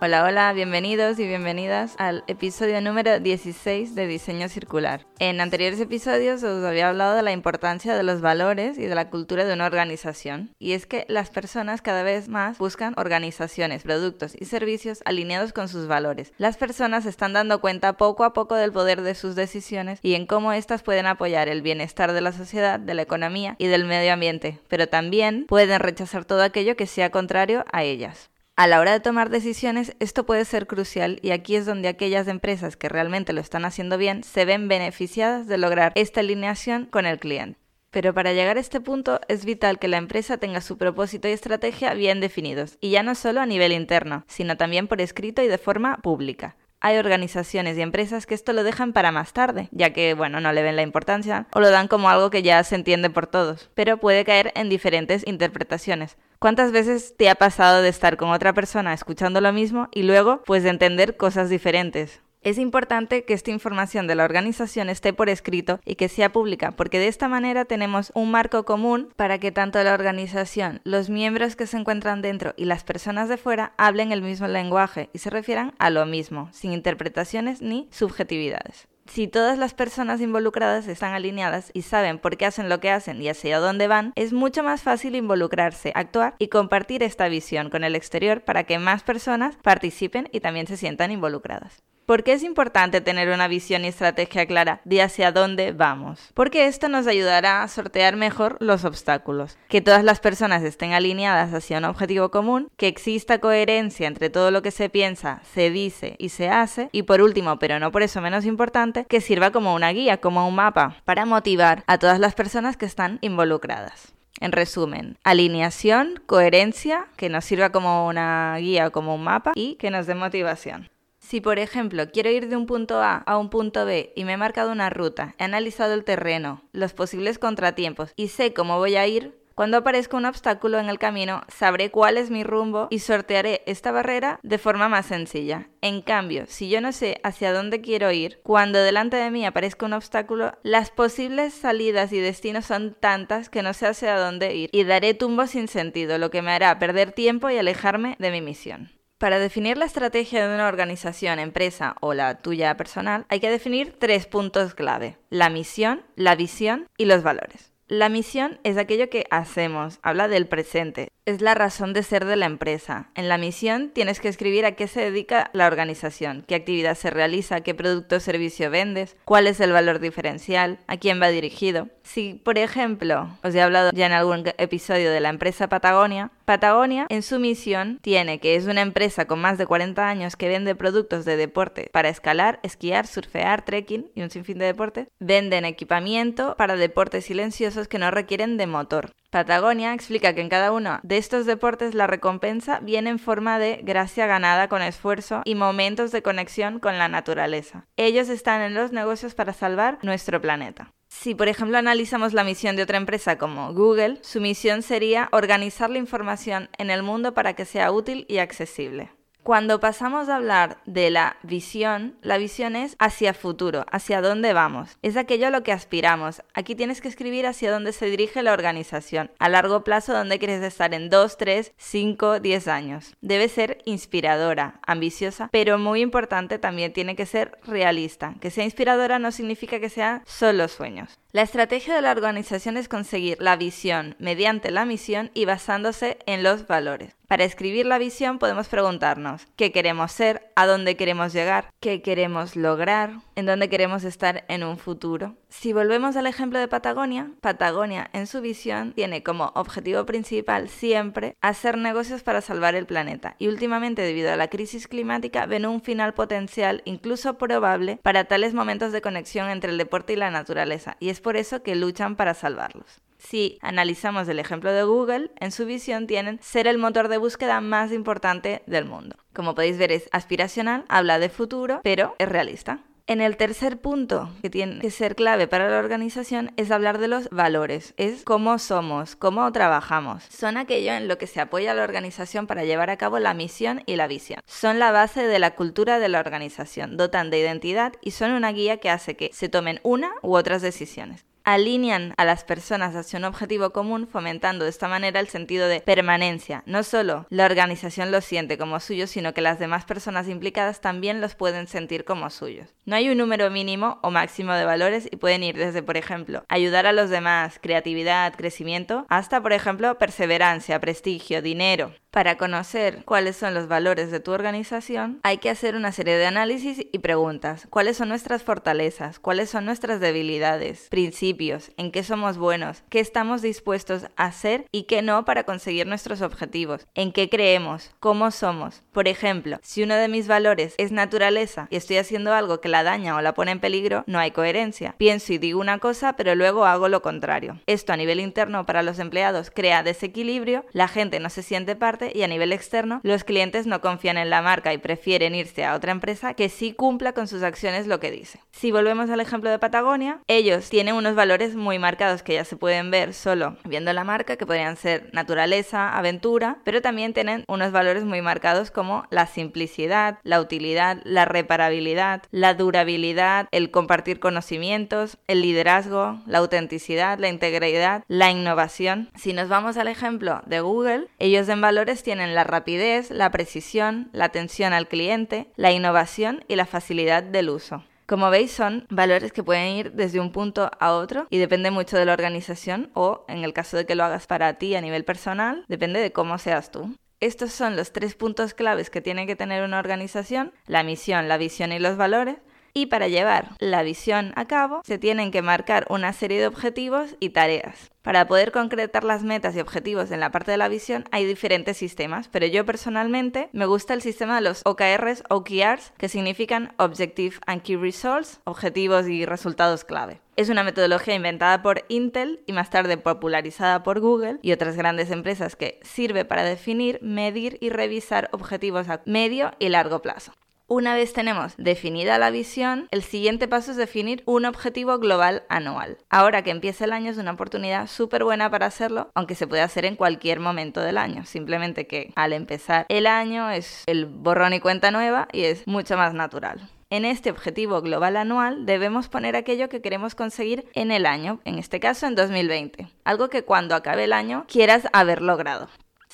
Hola, hola, bienvenidos y bienvenidas al episodio número 16 de Diseño Circular. En anteriores episodios os había hablado de la importancia de los valores y de la cultura de una organización. Y es que las personas cada vez más buscan organizaciones, productos y servicios alineados con sus valores. Las personas están dando cuenta poco a poco del poder de sus decisiones y en cómo éstas pueden apoyar el bienestar de la sociedad, de la economía y del medio ambiente, pero también pueden rechazar todo aquello que sea contrario a ellas. A la hora de tomar decisiones, esto puede ser crucial y aquí es donde aquellas empresas que realmente lo están haciendo bien se ven beneficiadas de lograr esta alineación con el cliente. Pero para llegar a este punto es vital que la empresa tenga su propósito y estrategia bien definidos, y ya no solo a nivel interno, sino también por escrito y de forma pública. Hay organizaciones y empresas que esto lo dejan para más tarde, ya que, bueno, no le ven la importancia o lo dan como algo que ya se entiende por todos, pero puede caer en diferentes interpretaciones. ¿Cuántas veces te ha pasado de estar con otra persona escuchando lo mismo y luego pues de entender cosas diferentes? Es importante que esta información de la organización esté por escrito y que sea pública, porque de esta manera tenemos un marco común para que tanto la organización, los miembros que se encuentran dentro y las personas de fuera hablen el mismo lenguaje y se refieran a lo mismo, sin interpretaciones ni subjetividades si todas las personas involucradas están alineadas y saben por qué hacen lo que hacen y hacia dónde van, es mucho más fácil involucrarse, actuar y compartir esta visión con el exterior para que más personas participen y también se sientan involucradas. ¿Por qué es importante tener una visión y estrategia clara de hacia dónde vamos? Porque esto nos ayudará a sortear mejor los obstáculos, que todas las personas estén alineadas hacia un objetivo común, que exista coherencia entre todo lo que se piensa, se dice y se hace, y por último, pero no por eso menos importante, que sirva como una guía, como un mapa, para motivar a todas las personas que están involucradas. En resumen, alineación, coherencia, que nos sirva como una guía o como un mapa y que nos dé motivación. Si, por ejemplo, quiero ir de un punto A a un punto B y me he marcado una ruta, he analizado el terreno, los posibles contratiempos y sé cómo voy a ir, cuando aparezca un obstáculo en el camino, sabré cuál es mi rumbo y sortearé esta barrera de forma más sencilla. En cambio, si yo no sé hacia dónde quiero ir, cuando delante de mí aparezca un obstáculo, las posibles salidas y destinos son tantas que no sé hacia dónde ir y daré tumbo sin sentido, lo que me hará perder tiempo y alejarme de mi misión. Para definir la estrategia de una organización, empresa o la tuya personal, hay que definir tres puntos clave, la misión, la visión y los valores. La misión es aquello que hacemos, habla del presente, es la razón de ser de la empresa. En la misión tienes que escribir a qué se dedica la organización, qué actividad se realiza, qué producto o servicio vendes, cuál es el valor diferencial, a quién va dirigido. Si, por ejemplo, os he hablado ya en algún episodio de la empresa Patagonia, Patagonia en su misión tiene que es una empresa con más de 40 años que vende productos de deporte para escalar, esquiar, surfear, trekking y un sinfín de deportes. Venden equipamiento para deportes silenciosos que no requieren de motor. Patagonia explica que en cada uno de estos deportes la recompensa viene en forma de gracia ganada con esfuerzo y momentos de conexión con la naturaleza. Ellos están en los negocios para salvar nuestro planeta. Si, por ejemplo, analizamos la misión de otra empresa como Google, su misión sería organizar la información en el mundo para que sea útil y accesible. Cuando pasamos a hablar de la visión, la visión es hacia futuro, hacia dónde vamos. Es aquello a lo que aspiramos. Aquí tienes que escribir hacia dónde se dirige la organización. A largo plazo, dónde quieres estar en 2, 3, 5, 10 años. Debe ser inspiradora, ambiciosa, pero muy importante también tiene que ser realista. Que sea inspiradora no significa que sea solo sueños. La estrategia de la organización es conseguir la visión mediante la misión y basándose en los valores. Para escribir la visión podemos preguntarnos qué queremos ser, a dónde queremos llegar, qué queremos lograr, en dónde queremos estar en un futuro. Si volvemos al ejemplo de Patagonia, Patagonia en su visión tiene como objetivo principal siempre hacer negocios para salvar el planeta. Y últimamente debido a la crisis climática ven un final potencial incluso probable para tales momentos de conexión entre el deporte y la naturaleza. Y es por eso que luchan para salvarlos. Si analizamos el ejemplo de Google, en su visión tienen ser el motor de búsqueda más importante del mundo. Como podéis ver es aspiracional, habla de futuro, pero es realista. En el tercer punto que tiene que ser clave para la organización es hablar de los valores, es cómo somos, cómo trabajamos. Son aquello en lo que se apoya la organización para llevar a cabo la misión y la visión. Son la base de la cultura de la organización, dotan de identidad y son una guía que hace que se tomen una u otras decisiones alinean a las personas hacia un objetivo común, fomentando de esta manera el sentido de permanencia. No solo la organización lo siente como suyo, sino que las demás personas implicadas también los pueden sentir como suyos. No hay un número mínimo o máximo de valores y pueden ir desde, por ejemplo, ayudar a los demás, creatividad, crecimiento, hasta, por ejemplo, perseverancia, prestigio, dinero. Para conocer cuáles son los valores de tu organización, hay que hacer una serie de análisis y preguntas. ¿Cuáles son nuestras fortalezas? ¿Cuáles son nuestras debilidades? Principios en qué somos buenos, qué estamos dispuestos a hacer y qué no para conseguir nuestros objetivos, en qué creemos, cómo somos. Por ejemplo, si uno de mis valores es naturaleza y estoy haciendo algo que la daña o la pone en peligro, no hay coherencia. Pienso y digo una cosa, pero luego hago lo contrario. Esto a nivel interno para los empleados crea desequilibrio, la gente no se siente parte y a nivel externo los clientes no confían en la marca y prefieren irse a otra empresa que sí cumpla con sus acciones lo que dice. Si volvemos al ejemplo de Patagonia, ellos tienen unos valores valores muy marcados que ya se pueden ver solo viendo la marca, que podrían ser naturaleza, aventura, pero también tienen unos valores muy marcados como la simplicidad, la utilidad, la reparabilidad, la durabilidad, el compartir conocimientos, el liderazgo, la autenticidad, la integridad, la innovación. Si nos vamos al ejemplo de Google, ellos en tienen la rapidez, la precisión, la atención al cliente, la innovación y la facilidad del uso. Como veis, son valores que pueden ir desde un punto a otro y depende mucho de la organización o, en el caso de que lo hagas para ti a nivel personal, depende de cómo seas tú. Estos son los tres puntos claves que tiene que tener una organización, la misión, la visión y los valores. Y para llevar la visión a cabo, se tienen que marcar una serie de objetivos y tareas. Para poder concretar las metas y objetivos en la parte de la visión hay diferentes sistemas, pero yo personalmente me gusta el sistema de los OKRs, OKRs, que significan Objective and Key Results, objetivos y resultados clave. Es una metodología inventada por Intel y más tarde popularizada por Google y otras grandes empresas que sirve para definir, medir y revisar objetivos a medio y largo plazo. Una vez tenemos definida la visión, el siguiente paso es definir un objetivo global anual. Ahora que empieza el año es una oportunidad súper buena para hacerlo, aunque se puede hacer en cualquier momento del año. Simplemente que al empezar el año es el borrón y cuenta nueva y es mucho más natural. En este objetivo global anual debemos poner aquello que queremos conseguir en el año, en este caso en 2020, algo que cuando acabe el año quieras haber logrado.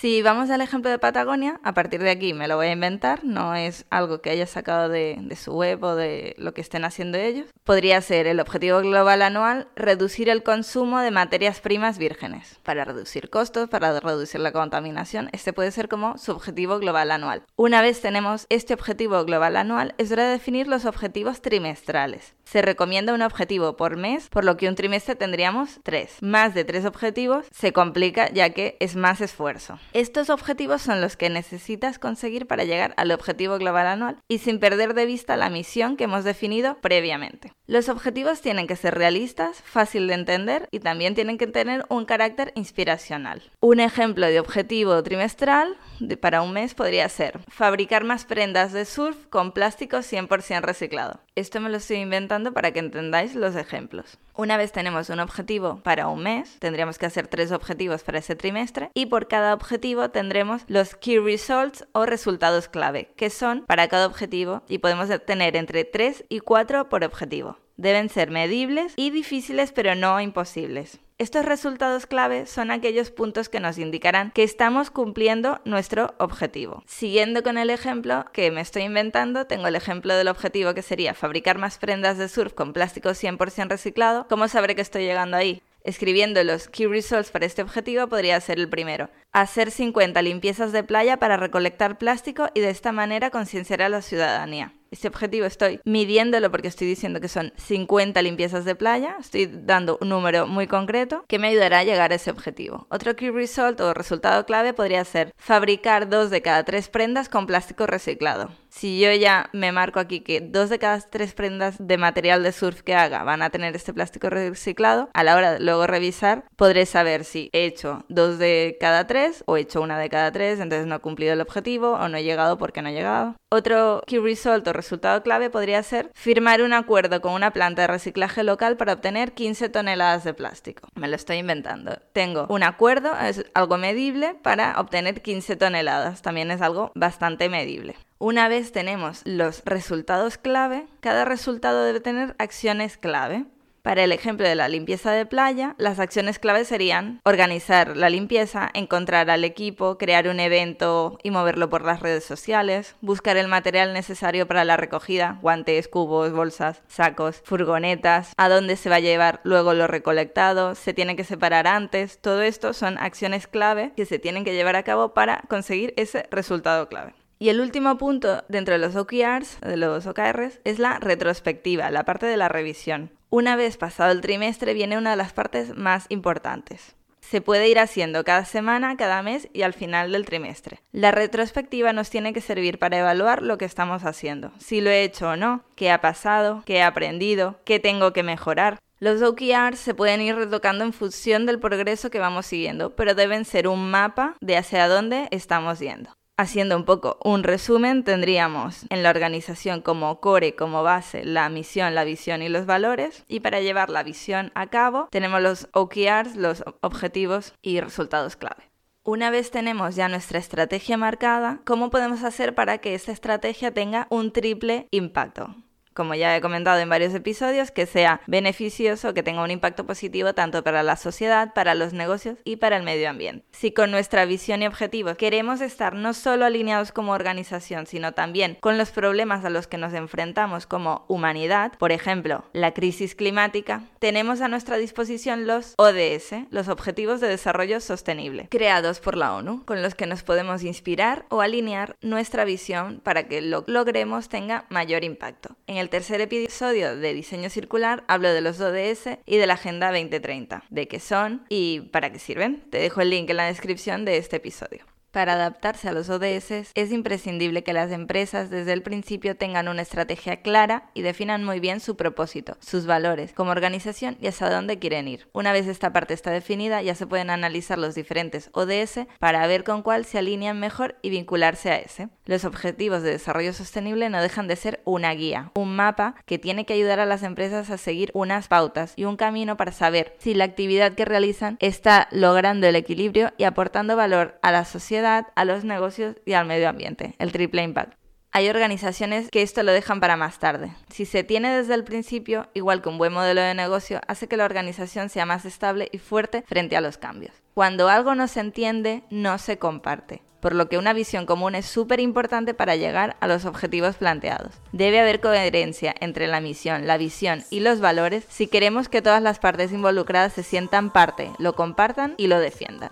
Si vamos al ejemplo de Patagonia, a partir de aquí me lo voy a inventar, no es algo que haya sacado de, su web o de lo que estén haciendo ellos. Podría ser el objetivo global anual, reducir el consumo de materias primas vírgenes, para reducir costos, para reducir la contaminación. Este puede ser como su objetivo global anual. Una vez tenemos este objetivo global anual, es hora de definir los objetivos trimestrales. Se recomienda un objetivo por mes, por lo que un trimestre tendríamos tres. Más de tres objetivos se complica ya que es más esfuerzo. Estos objetivos son los que necesitas conseguir para llegar al objetivo global anual y sin perder de vista la misión que hemos definido previamente. Los objetivos tienen que ser realistas, fácil de entender y también tienen que tener un carácter inspiracional. Un ejemplo de objetivo trimestral para un mes podría ser fabricar más prendas de surf con plástico 100% reciclado. Esto me lo estoy inventando para que entendáis los ejemplos. Una vez tenemos un objetivo para un mes, tendríamos que hacer tres objetivos para ese trimestre y por cada objetivo tendremos los key results o resultados clave, que son para cada objetivo y podemos tener entre 3 y 4 por objetivo. Deben ser medibles y difíciles pero no imposibles. Estos resultados clave son aquellos puntos que nos indicarán que estamos cumpliendo nuestro objetivo. Siguiendo con el ejemplo que me estoy inventando, tengo el ejemplo del objetivo que sería fabricar más prendas de surf con plástico 100% reciclado. ¿Cómo sabré que estoy llegando ahí? Escribiendo los key results para este objetivo podría ser el primero. Hacer 50 limpiezas de playa para recolectar plástico y de esta manera concienciar a la ciudadanía este objetivo estoy midiéndolo porque estoy diciendo que son 50 limpiezas de playa, estoy dando un número muy concreto que me ayudará a llegar a ese objetivo. Otro key result o resultado clave podría ser fabricar dos de cada tres prendas con plástico reciclado. Si yo ya me marco aquí que dos de cada tres prendas de material de surf que haga van a tener este plástico reciclado, a la hora de luego revisar, podré saber si he hecho dos de cada tres o he hecho una de cada tres, entonces no he cumplido el objetivo o no he llegado porque no he llegado. Otro key result o resultado clave podría ser firmar un acuerdo con una planta de reciclaje local para obtener 15 toneladas de plástico. Me lo estoy inventando. Tengo un acuerdo, es algo medible, para obtener 15 toneladas. También es algo bastante medible. Una vez tenemos los resultados clave, cada resultado debe tener acciones clave. Para el ejemplo de la limpieza de playa, las acciones clave serían organizar la limpieza, encontrar al equipo, crear un evento y moverlo por las redes sociales, buscar el material necesario para la recogida, guantes, cubos, bolsas, sacos, furgonetas, a dónde se va a llevar luego lo recolectado, se tiene que separar antes, todo esto son acciones clave que se tienen que llevar a cabo para conseguir ese resultado clave. Y el último punto dentro de los OKRs, de los OKRs, es la retrospectiva, la parte de la revisión. Una vez pasado el trimestre viene una de las partes más importantes. Se puede ir haciendo cada semana, cada mes y al final del trimestre. La retrospectiva nos tiene que servir para evaluar lo que estamos haciendo, si lo he hecho o no, qué ha pasado, qué he aprendido, qué tengo que mejorar. Los OKRs se pueden ir retocando en función del progreso que vamos siguiendo, pero deben ser un mapa de hacia dónde estamos yendo. Haciendo un poco un resumen, tendríamos en la organización como core, como base, la misión, la visión y los valores. Y para llevar la visión a cabo, tenemos los OKRs, los objetivos y resultados clave. Una vez tenemos ya nuestra estrategia marcada, ¿cómo podemos hacer para que esta estrategia tenga un triple impacto? Como ya he comentado en varios episodios, que sea beneficioso, que tenga un impacto positivo tanto para la sociedad, para los negocios y para el medio ambiente. Si con nuestra visión y objetivos queremos estar no solo alineados como organización, sino también con los problemas a los que nos enfrentamos como humanidad, por ejemplo, la crisis climática, tenemos a nuestra disposición los ODS, los Objetivos de Desarrollo Sostenible, creados por la ONU, con los que nos podemos inspirar o alinear nuestra visión para que lo logremos tenga mayor impacto. En el tercer episodio de Diseño Circular hablo de los ODS y de la Agenda 2030, de qué son y para qué sirven. Te dejo el link en la descripción de este episodio. Para adaptarse a los ODS es imprescindible que las empresas desde el principio tengan una estrategia clara y definan muy bien su propósito, sus valores como organización y hasta dónde quieren ir. Una vez esta parte está definida ya se pueden analizar los diferentes ODS para ver con cuál se alinean mejor y vincularse a ese. Los objetivos de desarrollo sostenible no dejan de ser una guía, un mapa que tiene que ayudar a las empresas a seguir unas pautas y un camino para saber si la actividad que realizan está logrando el equilibrio y aportando valor a la sociedad a los negocios y al medio ambiente, el triple impact. Hay organizaciones que esto lo dejan para más tarde. Si se tiene desde el principio, igual que un buen modelo de negocio, hace que la organización sea más estable y fuerte frente a los cambios. Cuando algo no se entiende, no se comparte por lo que una visión común es súper importante para llegar a los objetivos planteados. Debe haber coherencia entre la misión, la visión y los valores si queremos que todas las partes involucradas se sientan parte, lo compartan y lo defiendan.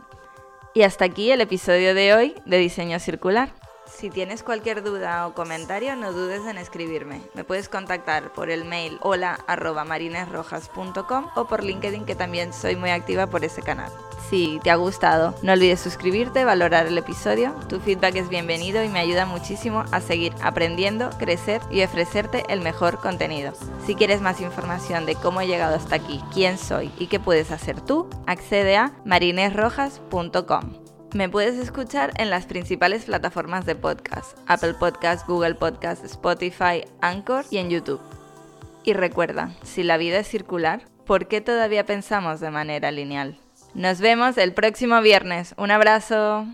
Y hasta aquí el episodio de hoy de Diseño Circular. Si tienes cualquier duda o comentario, no dudes en escribirme. Me puedes contactar por el mail hola o por LinkedIn, que también soy muy activa por ese canal. Si te ha gustado, no olvides suscribirte, valorar el episodio. Tu feedback es bienvenido y me ayuda muchísimo a seguir aprendiendo, crecer y ofrecerte el mejor contenido. Si quieres más información de cómo he llegado hasta aquí, quién soy y qué puedes hacer tú, accede a marinesrojas.com. Me puedes escuchar en las principales plataformas de podcast, Apple Podcast, Google Podcast, Spotify, Anchor y en YouTube. Y recuerda, si la vida es circular, ¿por qué todavía pensamos de manera lineal? Nos vemos el próximo viernes. Un abrazo.